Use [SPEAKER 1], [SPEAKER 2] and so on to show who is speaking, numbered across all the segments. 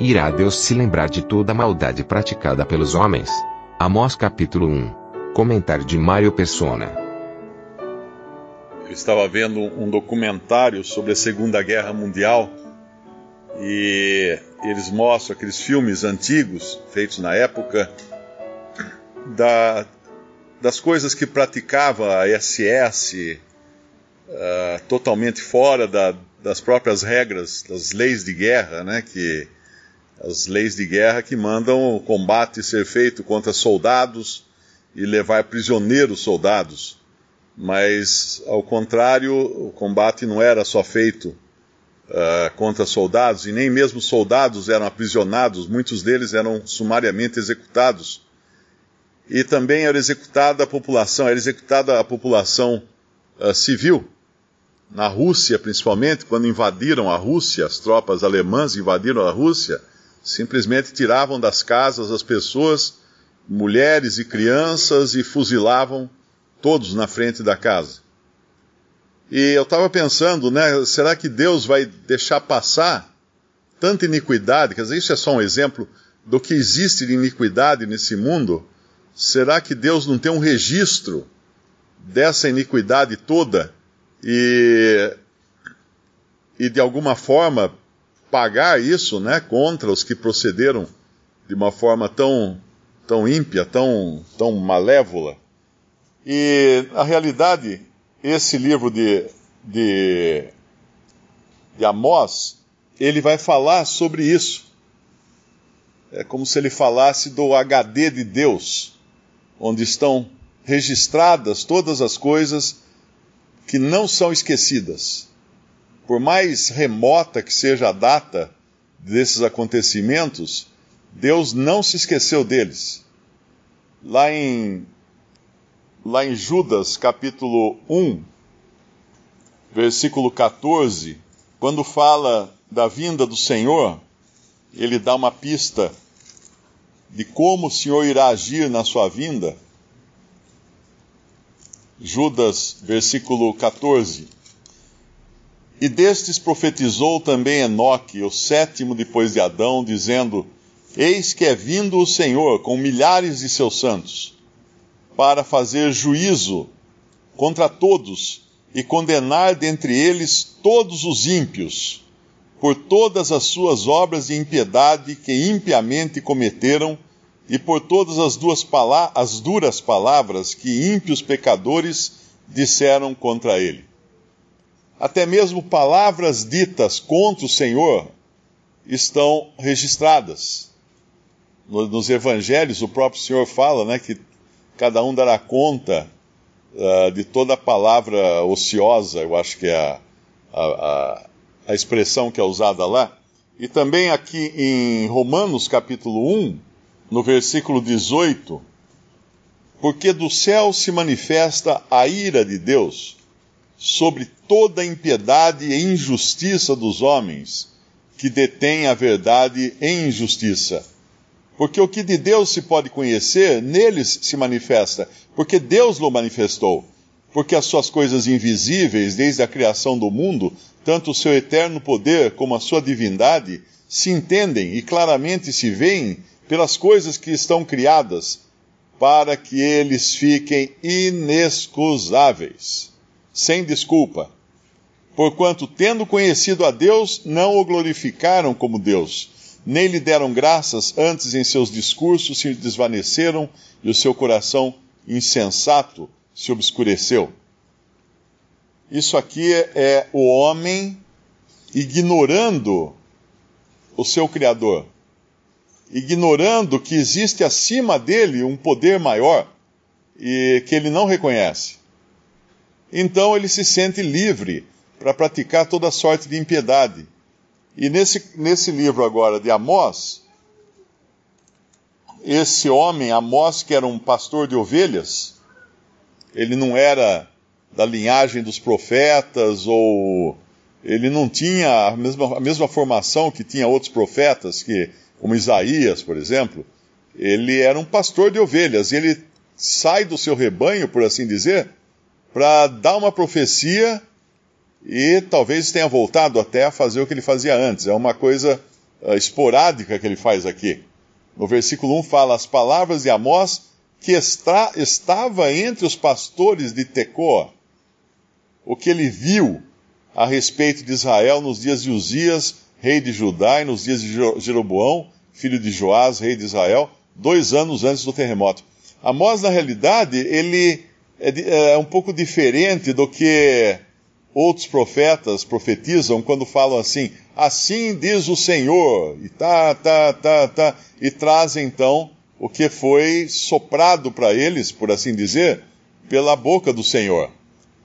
[SPEAKER 1] Irá Deus se lembrar de toda a maldade praticada pelos homens? Amós capítulo 1. Comentário de Mário Persona.
[SPEAKER 2] Eu estava vendo um documentário sobre a Segunda Guerra Mundial e eles mostram aqueles filmes antigos feitos na época da, das coisas que praticava a SS uh, ah, totalmente fora da, das próprias regras, das leis de guerra, né, que as leis de guerra que mandam o combate ser feito contra soldados e levar prisioneiros soldados. Mas, ao contrário, o combate não era só feito uh, contra soldados, e nem mesmo soldados eram aprisionados, muitos deles eram sumariamente executados. E também era executada a população, era executada a população uh, civil. Na Rússia, principalmente, quando invadiram a Rússia, as tropas alemãs invadiram a Rússia, simplesmente tiravam das casas as pessoas, mulheres e crianças, e fuzilavam todos na frente da casa. E eu estava pensando, né, será que Deus vai deixar passar tanta iniquidade? Quer dizer, isso é só um exemplo do que existe de iniquidade nesse mundo. Será que Deus não tem um registro dessa iniquidade toda e, e de alguma forma pagar isso, né, contra os que procederam de uma forma tão tão ímpia, tão tão malévola? E a realidade esse livro de, de, de Amós, ele vai falar sobre isso. É como se ele falasse do HD de Deus, onde estão registradas todas as coisas que não são esquecidas. Por mais remota que seja a data desses acontecimentos, Deus não se esqueceu deles. Lá em lá em Judas capítulo 1, versículo 14, quando fala da vinda do Senhor, ele dá uma pista de como o Senhor irá agir na sua vinda. Judas, versículo 14. E destes profetizou também Enoque, o sétimo depois de Adão, dizendo: Eis que é vindo o Senhor com milhares de seus santos para fazer juízo contra todos e condenar dentre eles todos os ímpios, por todas as suas obras de impiedade que impiamente cometeram e por todas as, duas as duras palavras que ímpios pecadores disseram contra ele. Até mesmo palavras ditas contra o Senhor estão registradas. Nos evangelhos, o próprio Senhor fala né, que cada um dará conta uh, de toda a palavra ociosa, eu acho que é a, a, a, expressão que é usada lá. E também aqui em Romanos capítulo 1, no versículo 18, porque do céu se manifesta a ira de Deus sobre toda a impiedade e injustiça dos homens que detêm a verdade em injustiça porque o que de Deus se pode conhecer, neles se manifesta, porque Deus o manifestou. Porque as suas coisas invisíveis, desde a criação do mundo, tanto o seu eterno poder como a sua divindade, se entendem e claramente se veem pelas coisas que estão criadas, para que eles fiquem inexcusáveis, sem desculpa. Porquanto, tendo conhecido a Deus, não o glorificaram como Deus nem lhe deram graças, antes em seus discursos se desvaneceram e o seu coração insensato se obscureceu. Isso aqui é o homem ignorando o seu Criador, ignorando que existe acima dele um poder maior e que ele não reconhece. Então ele se sente livre para praticar toda sorte de impiedade. E nesse, nesse livro agora de Amós, esse homem, Amós, que era um pastor de ovelhas, ele não era da linhagem dos profetas, ou ele não tinha a mesma, a mesma formação que tinha outros profetas, que, como Isaías, por exemplo. Ele era um pastor de ovelhas, e ele sai do seu rebanho, por assim dizer, para dar uma profecia e talvez tenha voltado até a fazer o que ele fazia antes. É uma coisa uh, esporádica que ele faz aqui. No versículo 1 fala: As palavras de Amós que estava entre os pastores de Tecoa, o que ele viu a respeito de Israel nos dias de Uzias, rei de Judá, e nos dias de Jeroboão, filho de Joás, rei de Israel, dois anos antes do terremoto. Amós, na realidade, ele é, é um pouco diferente do que outros profetas profetizam quando falam assim, assim diz o Senhor, e tá, tá, tá, tá, e trazem então o que foi soprado para eles, por assim dizer, pela boca do Senhor.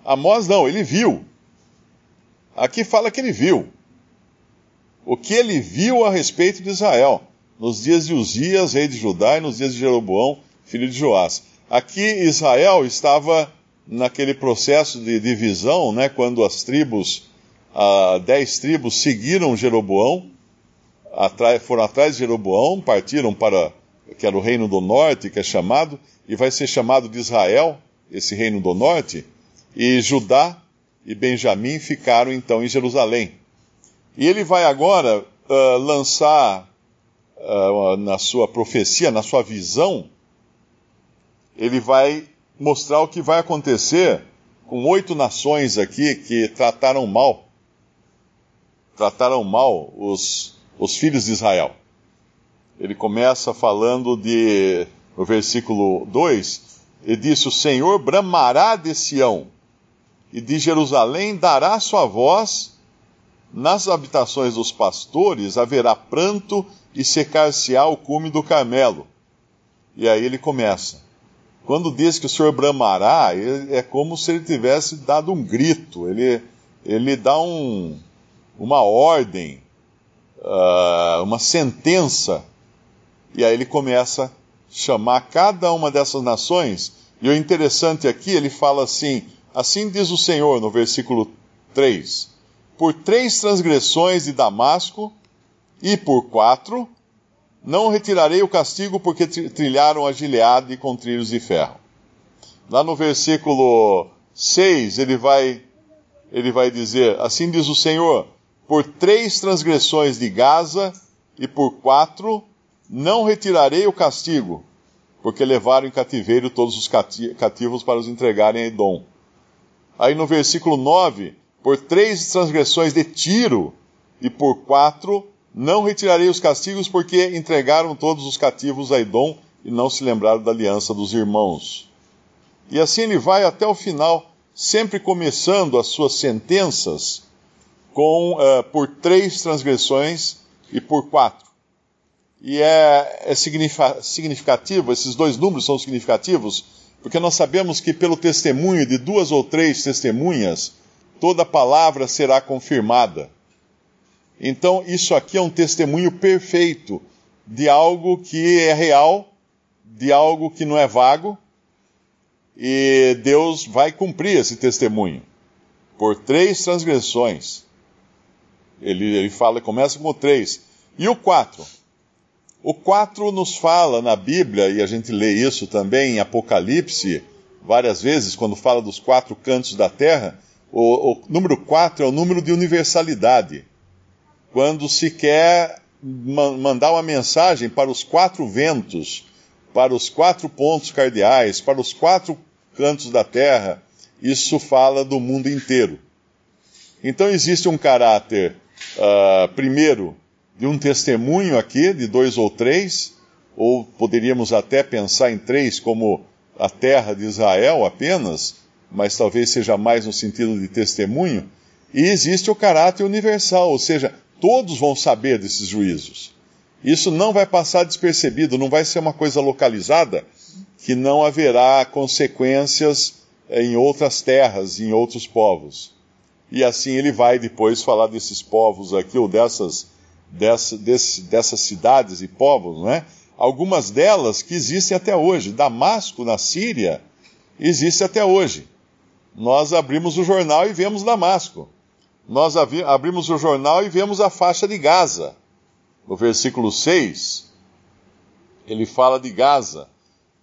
[SPEAKER 2] Amós não, ele viu. Aqui fala que ele viu. O que ele viu a respeito de Israel, nos dias de Uzias, rei de Judá, e nos dias de Jeroboão, filho de Joás. Aqui Israel estava naquele processo de divisão, né, quando as tribos, dez tribos seguiram Jeroboão, foram atrás de Jeroboão, partiram para, que era o reino do norte, que é chamado, e vai ser chamado de Israel, esse reino do norte, e Judá e Benjamim ficaram então em Jerusalém. E ele vai agora uh, lançar uh, na sua profecia, na sua visão, ele vai mostrar o que vai acontecer com oito nações aqui que trataram mal, trataram mal os, os filhos de Israel. Ele começa falando de, no versículo 2, ele disse: O Senhor bramará de Sião, e de Jerusalém dará sua voz, nas habitações dos pastores haverá pranto e secar-se-á o cume do Carmelo. E aí ele começa. Quando diz que o Senhor bramará, é como se ele tivesse dado um grito, ele, ele dá um, uma ordem, uh, uma sentença, e aí ele começa a chamar cada uma dessas nações, e o interessante aqui, ele fala assim: Assim diz o Senhor, no versículo 3: Por três transgressões de Damasco, e por quatro, não retirarei o castigo porque trilharam a Gileade com trilhos de ferro. Lá no versículo 6, ele vai, ele vai dizer: Assim diz o Senhor: Por três transgressões de Gaza e por quatro, não retirarei o castigo, porque levaram em cativeiro todos os cativos para os entregarem a Edom. Aí no versículo 9, por três transgressões de Tiro e por quatro, não retirarei os castigos, porque entregaram todos os cativos a Edom e não se lembraram da aliança dos irmãos. E assim ele vai até o final, sempre começando as suas sentenças com uh, por três transgressões e por quatro. E é, é significativo, esses dois números são significativos, porque nós sabemos que pelo testemunho de duas ou três testemunhas, toda palavra será confirmada. Então, isso aqui é um testemunho perfeito de algo que é real, de algo que não é vago, e Deus vai cumprir esse testemunho por três transgressões. Ele, ele fala, começa com o três. E o quatro? O quatro nos fala na Bíblia, e a gente lê isso também em Apocalipse, várias vezes, quando fala dos quatro cantos da terra, o, o número quatro é o número de universalidade quando se quer mandar uma mensagem para os quatro ventos, para os quatro pontos cardeais, para os quatro cantos da terra, isso fala do mundo inteiro. Então existe um caráter, uh, primeiro, de um testemunho aqui, de dois ou três, ou poderíamos até pensar em três como a terra de Israel apenas, mas talvez seja mais no sentido de testemunho, e existe o caráter universal, ou seja, Todos vão saber desses juízos. Isso não vai passar despercebido, não vai ser uma coisa localizada que não haverá consequências em outras terras, em outros povos. e assim ele vai depois falar desses povos aqui, ou dessas, dessa, desse, dessas cidades e povos, não é? Algumas delas que existem até hoje. Damasco, na Síria, existe até hoje. Nós abrimos o jornal e vemos Damasco. Nós abrimos o jornal e vemos a faixa de Gaza. No versículo 6, ele fala de Gaza.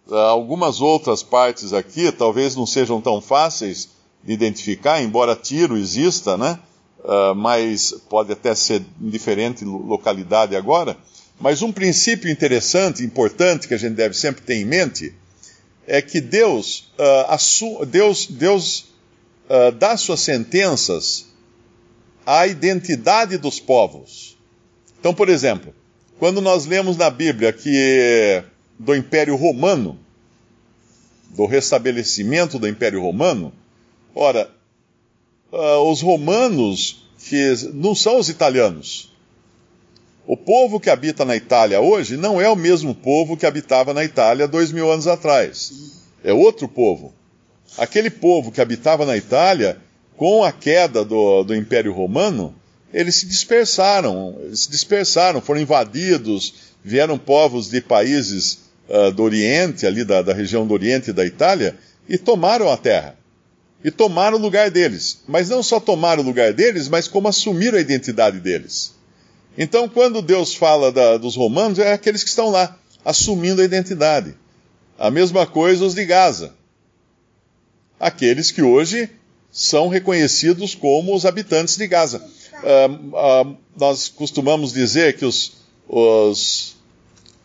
[SPEAKER 2] Algumas outras partes aqui talvez não sejam tão fáceis de identificar, embora Tiro exista, né? Uh, mas pode até ser em diferente localidade agora. Mas um princípio interessante, importante, que a gente deve sempre ter em mente, é que Deus, uh, Deus, Deus uh, dá suas sentenças à identidade dos povos. Então, por exemplo, quando nós lemos na Bíblia que do Império Romano, do restabelecimento do Império Romano, ora, uh, os romanos que não são os italianos. O povo que habita na Itália hoje não é o mesmo povo que habitava na Itália dois mil anos atrás. É outro povo. Aquele povo que habitava na Itália, com a queda do, do Império Romano, eles se dispersaram, eles se dispersaram, foram invadidos, vieram povos de países uh, do Oriente, ali da, da região do Oriente da Itália, e tomaram a terra. E tomaram o lugar deles. Mas não só tomaram o lugar deles, mas como assumiram a identidade deles. Então, quando Deus fala da, dos romanos, é aqueles que estão lá, assumindo a identidade. A mesma coisa os de Gaza. Aqueles que hoje são reconhecidos como os habitantes de Gaza. Uh, uh, nós costumamos dizer que os, os,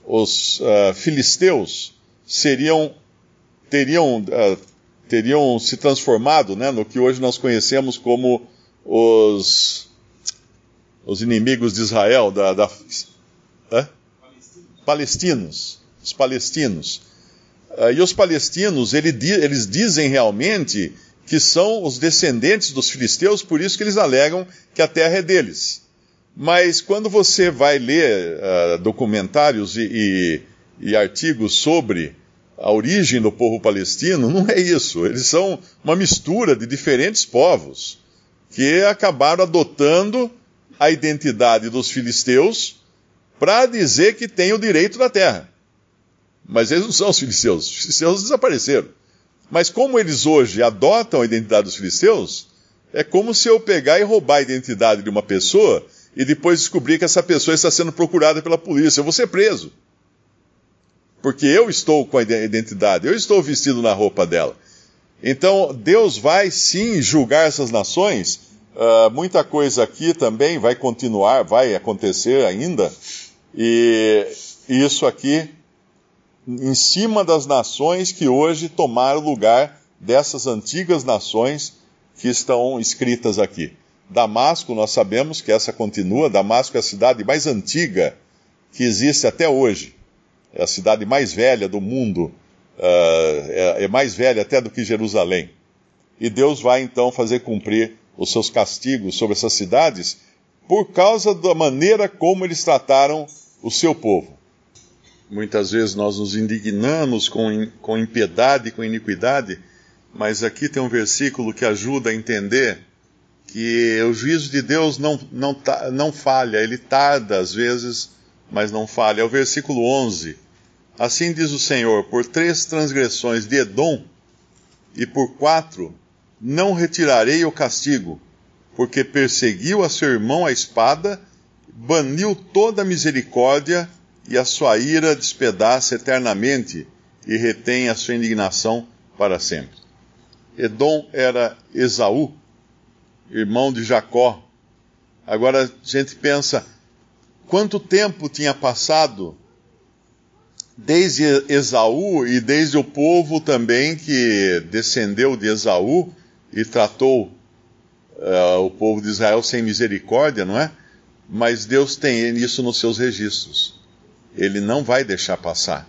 [SPEAKER 2] os uh, filisteus seriam, teriam, teriam se transformado né, no que hoje nós conhecemos como os os inimigos de Israel, da, da é? palestinos, os palestinos. Uh, e os palestinos, ele, eles dizem realmente que são os descendentes dos filisteus, por isso que eles alegam que a terra é deles. Mas quando você vai ler uh, documentários e, e, e artigos sobre a origem do povo palestino, não é isso. Eles são uma mistura de diferentes povos que acabaram adotando a identidade dos filisteus para dizer que tem o direito da terra. Mas eles não são os filisteus, os filisteus desapareceram. Mas como eles hoje adotam a identidade dos filisteus, é como se eu pegar e roubar a identidade de uma pessoa e depois descobrir que essa pessoa está sendo procurada pela polícia. Eu vou ser preso. Porque eu estou com a identidade, eu estou vestido na roupa dela. Então, Deus vai sim julgar essas nações Uh, muita coisa aqui também vai continuar, vai acontecer ainda, e isso aqui em cima das nações que hoje tomaram lugar dessas antigas nações que estão escritas aqui. Damasco, nós sabemos que essa continua, Damasco é a cidade mais antiga que existe até hoje. É a cidade mais velha do mundo, uh, é, é mais velha até do que Jerusalém. E Deus vai então fazer cumprir os seus castigos sobre essas cidades por causa da maneira como eles trataram o seu povo. Muitas vezes nós nos indignamos com, com impiedade, com iniquidade, mas aqui tem um versículo que ajuda a entender que o juízo de Deus não, não, não falha, ele tarda às vezes, mas não falha. É o versículo 11. Assim diz o Senhor: por três transgressões de Edom e por quatro não retirarei o castigo, porque perseguiu a seu irmão a espada, baniu toda a misericórdia e a sua ira despedaça eternamente e retém a sua indignação para sempre. Edom era Esaú, irmão de Jacó. Agora a gente pensa, quanto tempo tinha passado desde Esaú e desde o povo também que descendeu de Esaú e tratou uh, o povo de Israel sem misericórdia, não é? Mas Deus tem isso nos seus registros. Ele não vai deixar passar.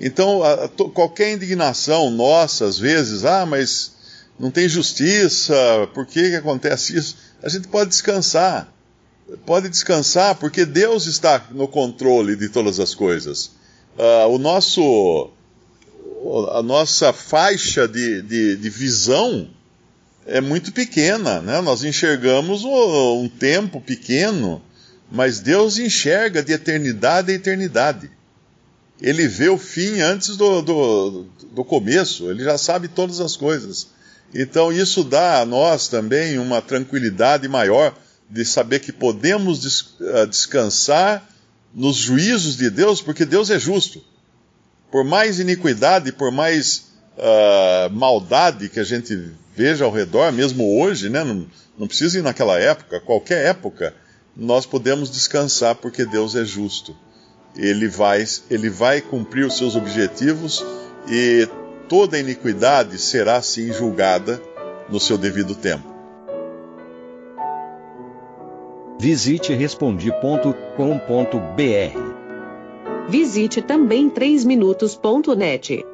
[SPEAKER 2] Então, a, a, qualquer indignação nossa, às vezes, ah, mas não tem justiça, por que, que acontece isso? A gente pode descansar. Pode descansar, porque Deus está no controle de todas as coisas. Uh, o nosso, a nossa faixa de, de, de visão é muito pequena, né? Nós enxergamos um tempo pequeno, mas Deus enxerga de eternidade a eternidade. Ele vê o fim antes do, do, do começo, ele já sabe todas as coisas. Então isso dá a nós também uma tranquilidade maior de saber que podemos ah, descansar nos juízos de Deus, porque Deus é justo. Por mais iniquidade, por mais uh, maldade que a gente veja ao redor, mesmo hoje, né? não, não precisa ir naquela época, qualquer época, nós podemos descansar porque Deus é justo. Ele vai, ele vai cumprir os seus objetivos e toda iniquidade será sim julgada no seu devido tempo.
[SPEAKER 3] Visite respondi.com.br.
[SPEAKER 4] Visite também 3minutos.net.